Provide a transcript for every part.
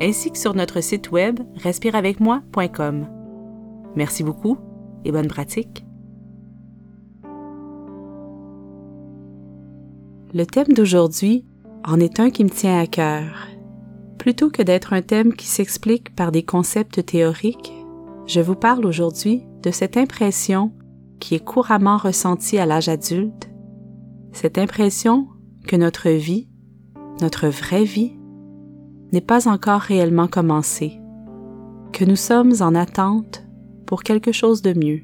ainsi que sur notre site web respireavecmoi.com. Merci beaucoup et bonne pratique. Le thème d'aujourd'hui en est un qui me tient à cœur. Plutôt que d'être un thème qui s'explique par des concepts théoriques, je vous parle aujourd'hui de cette impression qui est couramment ressentie à l'âge adulte, cette impression que notre vie, notre vraie vie, n'est pas encore réellement commencée, que nous sommes en attente pour quelque chose de mieux.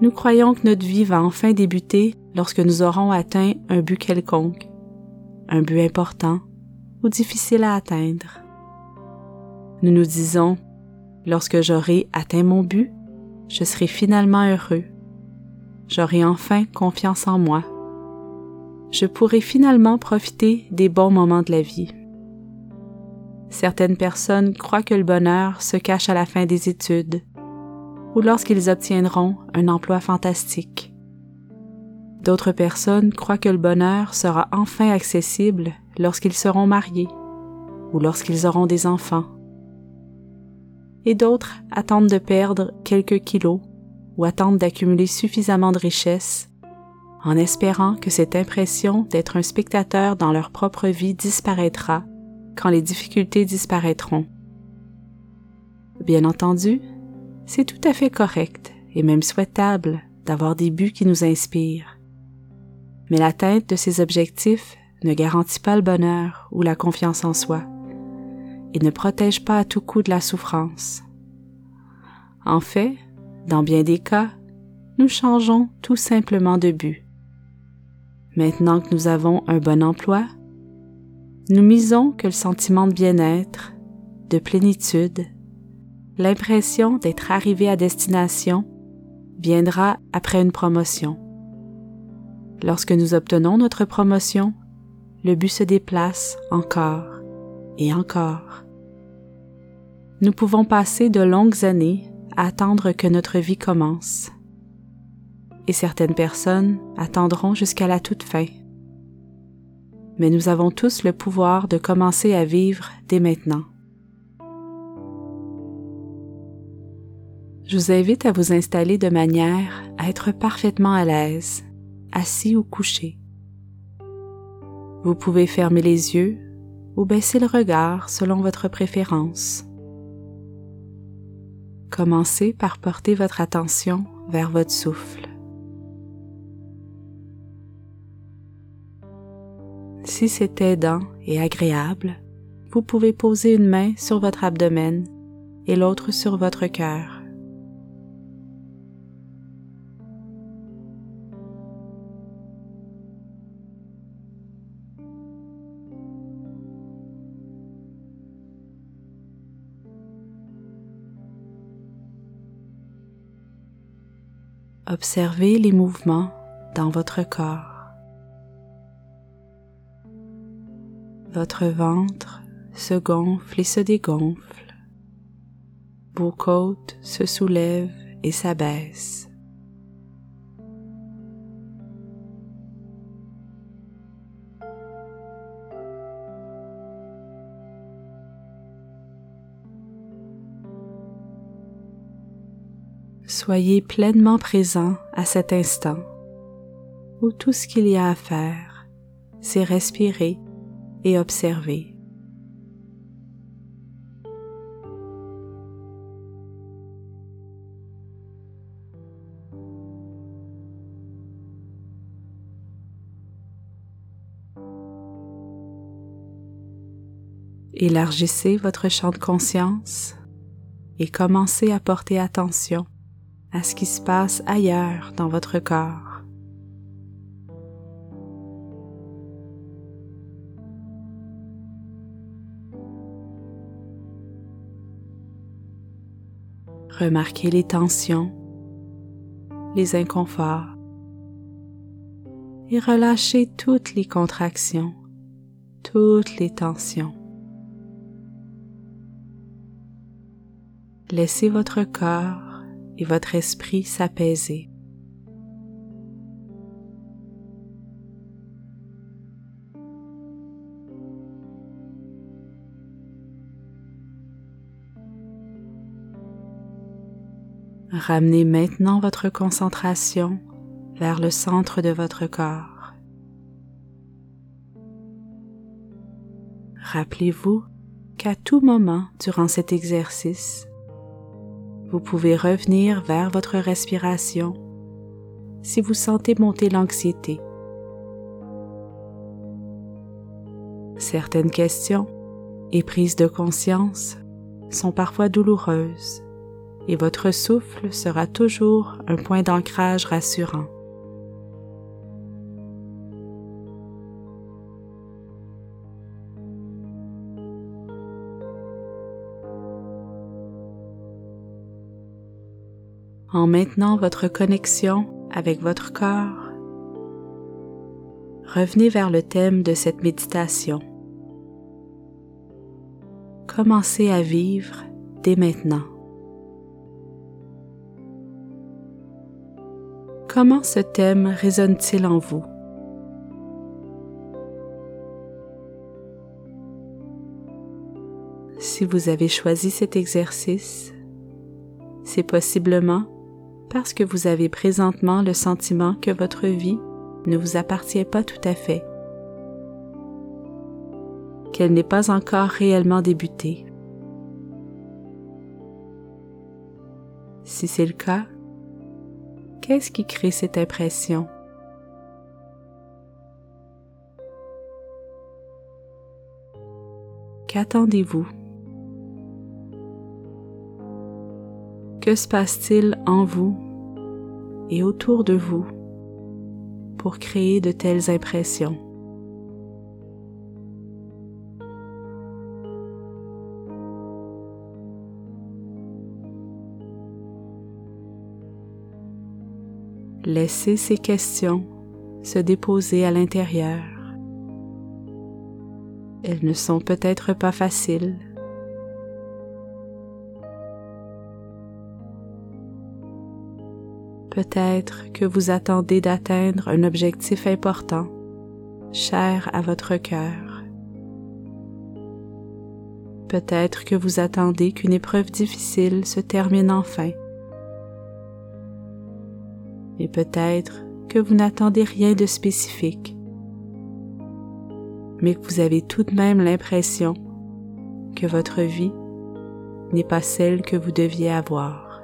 Nous croyons que notre vie va enfin débuter lorsque nous aurons atteint un but quelconque, un but important ou difficile à atteindre. Nous nous disons, lorsque j'aurai atteint mon but, je serai finalement heureux. J'aurai enfin confiance en moi je pourrai finalement profiter des bons moments de la vie. Certaines personnes croient que le bonheur se cache à la fin des études ou lorsqu'ils obtiendront un emploi fantastique. D'autres personnes croient que le bonheur sera enfin accessible lorsqu'ils seront mariés ou lorsqu'ils auront des enfants. Et d'autres attendent de perdre quelques kilos ou attendent d'accumuler suffisamment de richesses en espérant que cette impression d'être un spectateur dans leur propre vie disparaîtra quand les difficultés disparaîtront. Bien entendu, c'est tout à fait correct et même souhaitable d'avoir des buts qui nous inspirent. Mais l'atteinte de ces objectifs ne garantit pas le bonheur ou la confiance en soi et ne protège pas à tout coup de la souffrance. En fait, dans bien des cas, nous changeons tout simplement de but. Maintenant que nous avons un bon emploi, nous misons que le sentiment de bien-être, de plénitude, l'impression d'être arrivé à destination viendra après une promotion. Lorsque nous obtenons notre promotion, le but se déplace encore et encore. Nous pouvons passer de longues années à attendre que notre vie commence et certaines personnes attendront jusqu'à la toute fin. Mais nous avons tous le pouvoir de commencer à vivre dès maintenant. Je vous invite à vous installer de manière à être parfaitement à l'aise, assis ou couché. Vous pouvez fermer les yeux ou baisser le regard selon votre préférence. Commencez par porter votre attention vers votre souffle. Si c'est aidant et agréable, vous pouvez poser une main sur votre abdomen et l'autre sur votre cœur. Observez les mouvements dans votre corps. Votre ventre se gonfle et se dégonfle. Vos côtes se soulèvent et s'abaissent. Soyez pleinement présent à cet instant où tout ce qu'il y a à faire, c'est respirer et observer. Élargissez votre champ de conscience et commencez à porter attention à ce qui se passe ailleurs dans votre corps. Remarquez les tensions, les inconforts et relâchez toutes les contractions, toutes les tensions. Laissez votre corps et votre esprit s'apaiser. Ramenez maintenant votre concentration vers le centre de votre corps. Rappelez-vous qu'à tout moment durant cet exercice, vous pouvez revenir vers votre respiration si vous sentez monter l'anxiété. Certaines questions et prises de conscience sont parfois douloureuses et votre souffle sera toujours un point d'ancrage rassurant. En maintenant votre connexion avec votre corps, revenez vers le thème de cette méditation. Commencez à vivre dès maintenant. Comment ce thème résonne-t-il en vous? Si vous avez choisi cet exercice, c'est possiblement parce que vous avez présentement le sentiment que votre vie ne vous appartient pas tout à fait, qu'elle n'est pas encore réellement débutée. Si c'est le cas, Qu'est-ce qui crée cette impression? Qu'attendez-vous? Que se passe-t-il en vous et autour de vous pour créer de telles impressions? Laissez ces questions se déposer à l'intérieur. Elles ne sont peut-être pas faciles. Peut-être que vous attendez d'atteindre un objectif important, cher à votre cœur. Peut-être que vous attendez qu'une épreuve difficile se termine enfin et peut-être que vous n'attendez rien de spécifique, mais que vous avez tout de même l'impression que votre vie n'est pas celle que vous deviez avoir.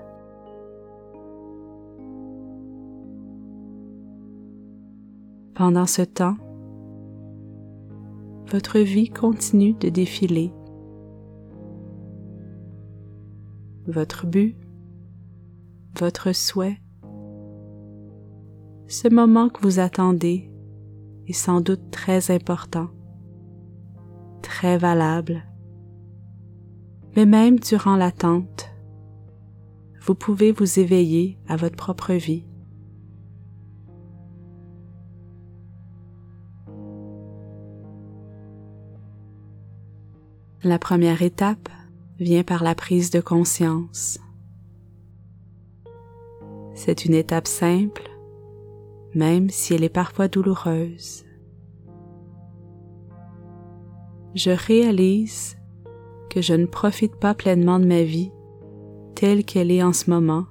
Pendant ce temps, votre vie continue de défiler. Votre but, votre souhait, ce moment que vous attendez est sans doute très important, très valable. Mais même durant l'attente, vous pouvez vous éveiller à votre propre vie. La première étape vient par la prise de conscience. C'est une étape simple même si elle est parfois douloureuse. Je réalise que je ne profite pas pleinement de ma vie telle qu'elle est en ce moment,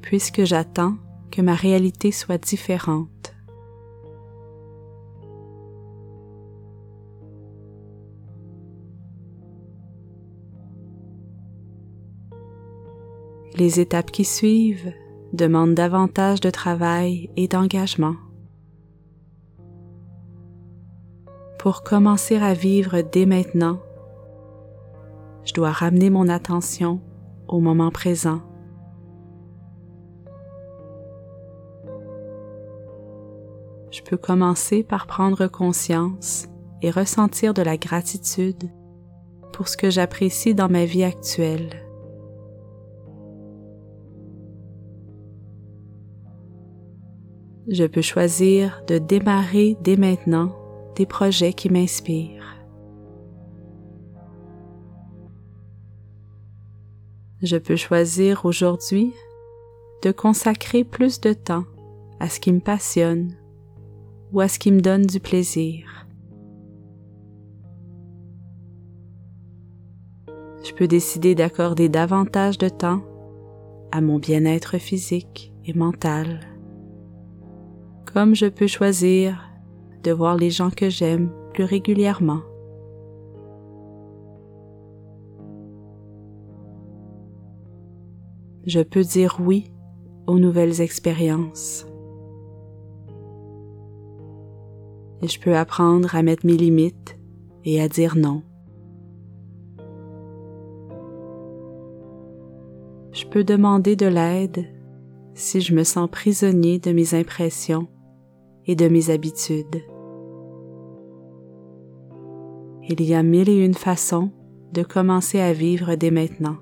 puisque j'attends que ma réalité soit différente. Les étapes qui suivent demande davantage de travail et d'engagement. Pour commencer à vivre dès maintenant, je dois ramener mon attention au moment présent. Je peux commencer par prendre conscience et ressentir de la gratitude pour ce que j'apprécie dans ma vie actuelle Je peux choisir de démarrer dès maintenant des projets qui m'inspirent. Je peux choisir aujourd'hui de consacrer plus de temps à ce qui me passionne ou à ce qui me donne du plaisir. Je peux décider d'accorder davantage de temps à mon bien-être physique et mental. Comme je peux choisir de voir les gens que j'aime plus régulièrement. Je peux dire oui aux nouvelles expériences. Et je peux apprendre à mettre mes limites et à dire non. Je peux demander de l'aide si je me sens prisonnier de mes impressions et de mes habitudes. Il y a mille et une façons de commencer à vivre dès maintenant.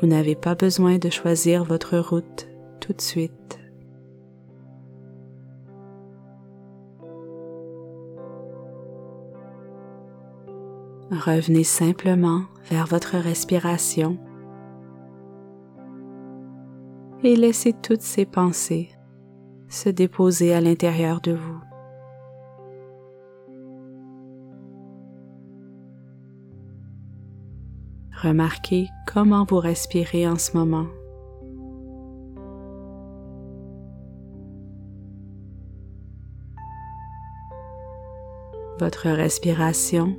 Vous n'avez pas besoin de choisir votre route tout de suite. Revenez simplement vers votre respiration et laissez toutes ces pensées se déposer à l'intérieur de vous. Remarquez comment vous respirez en ce moment. Votre respiration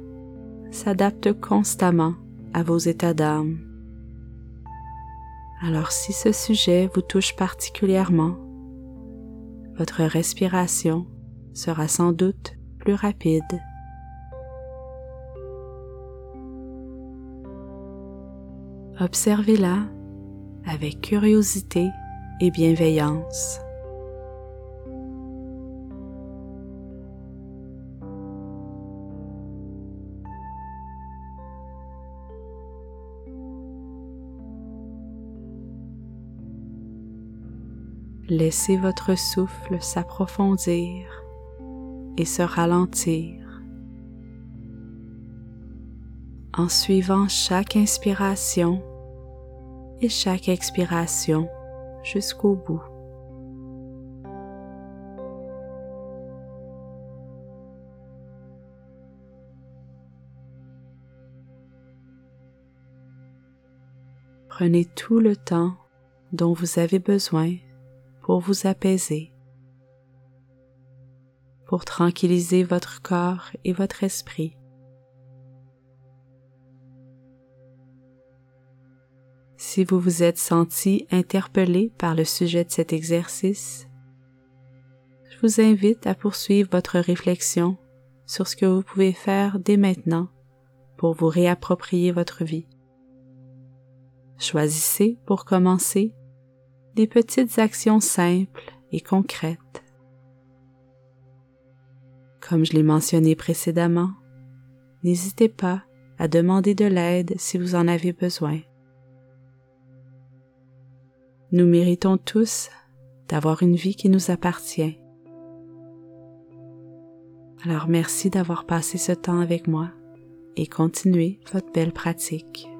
s'adapte constamment à vos états d'âme. Alors si ce sujet vous touche particulièrement, votre respiration sera sans doute plus rapide. Observez-la avec curiosité et bienveillance. Laissez votre souffle s'approfondir et se ralentir en suivant chaque inspiration et chaque expiration jusqu'au bout. Prenez tout le temps dont vous avez besoin pour vous apaiser, pour tranquilliser votre corps et votre esprit. Si vous vous êtes senti interpellé par le sujet de cet exercice, je vous invite à poursuivre votre réflexion sur ce que vous pouvez faire dès maintenant pour vous réapproprier votre vie. Choisissez pour commencer des petites actions simples et concrètes. Comme je l'ai mentionné précédemment, n'hésitez pas à demander de l'aide si vous en avez besoin. Nous méritons tous d'avoir une vie qui nous appartient. Alors merci d'avoir passé ce temps avec moi et continuez votre belle pratique.